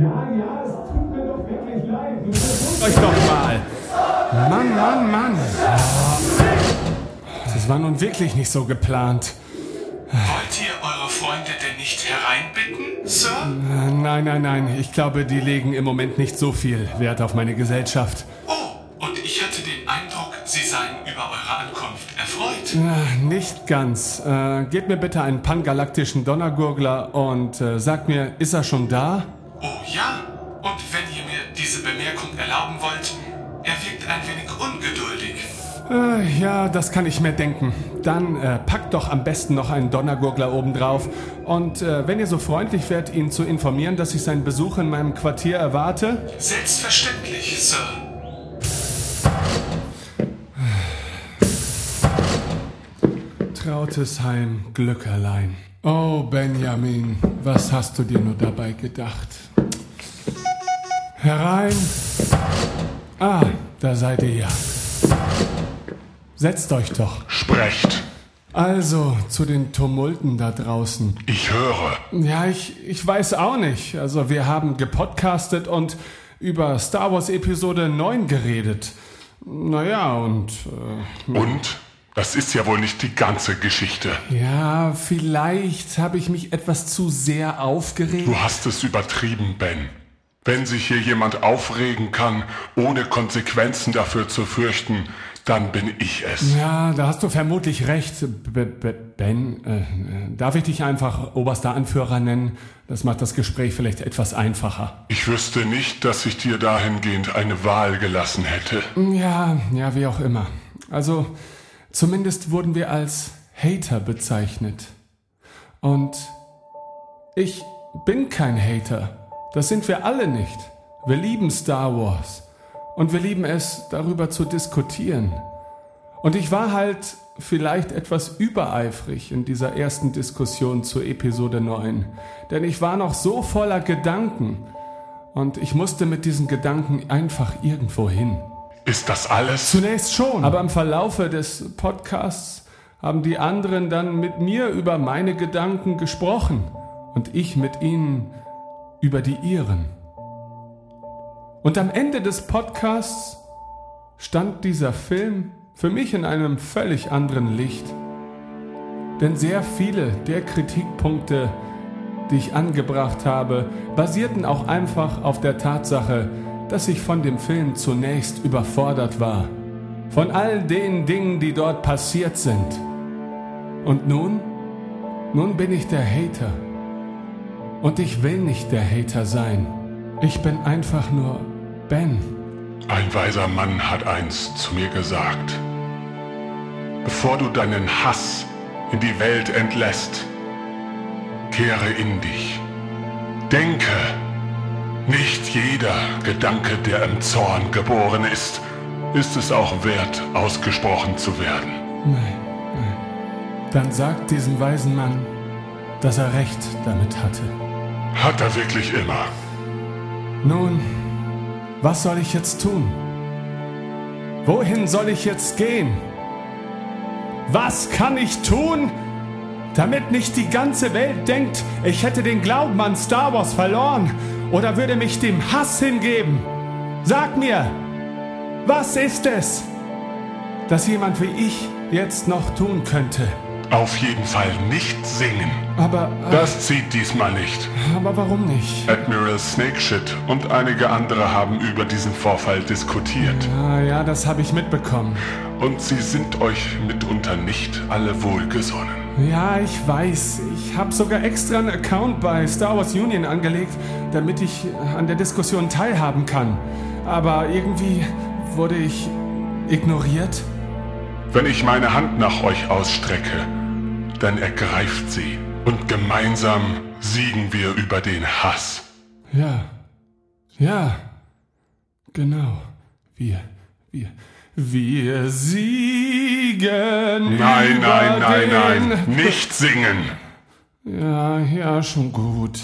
Ja, ja, es tut mir doch wirklich leid. Du Euch doch mal. Mann, Mann, Mann. Das war nun wirklich nicht so geplant. Wollt ihr eure Freunde denn nicht hereinbitten, Sir? Nein, nein, nein. Ich glaube, die legen im Moment nicht so viel Wert auf meine Gesellschaft. Oh, und ich hatte den Eindruck, sie seien über eure Ankunft erfreut. Äh, Nicht ganz. Äh, gebt mir bitte einen pangalaktischen Donnergurgler und äh, sagt mir, ist er schon da? Oh ja, und wenn ihr mir diese Bemerkung erlauben wollt, er wirkt ein wenig ungeduldig. Äh, ja, das kann ich mir denken. Dann äh, packt doch am besten noch einen Donnergurgler obendrauf. Und äh, wenn ihr so freundlich wärt, ihn zu informieren, dass ich seinen Besuch in meinem Quartier erwarte. Selbstverständlich, Sir. Trautes Heim, Glück allein. Oh, Benjamin, was hast du dir nur dabei gedacht? Herein. Ah, da seid ihr ja. Setzt euch doch. Sprecht. Also, zu den Tumulten da draußen. Ich höre. Ja, ich, ich weiß auch nicht. Also, wir haben gepodcastet und über Star Wars Episode 9 geredet. Naja, und. Äh, Und? Das ist ja wohl nicht die ganze Geschichte. ja, vielleicht habe ich mich etwas zu sehr aufgeregt. Du hast es übertrieben, Ben. Wenn sich hier jemand aufregen kann, ohne Konsequenzen dafür zu fürchten, dann bin ich es. Ja, da hast du vermutlich recht, B B Ben. Äh, äh, darf ich dich einfach oberster Anführer nennen? Das macht das Gespräch vielleicht etwas einfacher. Ich wüsste nicht, dass ich dir dahingehend eine Wahl gelassen hätte. Ja, ja, wie auch immer. Also, zumindest wurden wir als Hater bezeichnet. Und ich bin kein Hater. Das sind wir alle nicht. Wir lieben Star Wars. Und wir lieben es, darüber zu diskutieren. Und ich war halt vielleicht etwas übereifrig in dieser ersten Diskussion zu Episode 9. Denn ich war noch so voller Gedanken. Und ich musste mit diesen Gedanken einfach irgendwo hin. Ist das alles? Zunächst schon. Aber im Verlaufe des Podcasts haben die anderen dann mit mir über meine Gedanken gesprochen und ich mit ihnen über die ihren. Und am Ende des Podcasts stand dieser Film für mich in einem völlig anderen Licht. Denn sehr viele der Kritikpunkte, die ich angebracht habe, basierten auch einfach auf der Tatsache, dass ich von dem Film zunächst überfordert war. Von all den Dingen, die dort passiert sind. Und nun? Nun bin ich der Hater. Und ich will nicht der Hater sein. Ich bin einfach nur Ben. Ein weiser Mann hat einst zu mir gesagt, bevor du deinen Hass in die Welt entlässt, kehre in dich. Denke, nicht jeder Gedanke, der im Zorn geboren ist, ist es auch wert, ausgesprochen zu werden. Nein, nein. Dann sagt diesem weisen Mann, dass er recht damit hatte. Hat er wirklich immer. Nun, was soll ich jetzt tun? Wohin soll ich jetzt gehen? Was kann ich tun, damit nicht die ganze Welt denkt, ich hätte den Glauben an Star Wars verloren oder würde mich dem Hass hingeben? Sag mir, was ist es, das jemand wie ich jetzt noch tun könnte? Auf jeden Fall nicht singen. Aber, äh, Das zieht diesmal nicht. aber warum nicht? Admiral Snakeshit und einige andere haben über diesen Vorfall diskutiert. Ah ja, das habe ich mitbekommen. Und sie sind euch mitunter nicht alle wohlgesonnen. Ja, ich weiß. Ich habe sogar extra einen Account bei Star Wars Union angelegt, damit ich an der Diskussion teilhaben kann. Aber irgendwie wurde ich ignoriert. Wenn ich meine Hand nach euch ausstrecke, dann ergreift sie. Und gemeinsam siegen wir über den Hass. Ja. Ja. Genau. Wir. Wir. Wir siegen. Nein, nein, nein, nein. Nicht singen. Ja, ja, schon gut.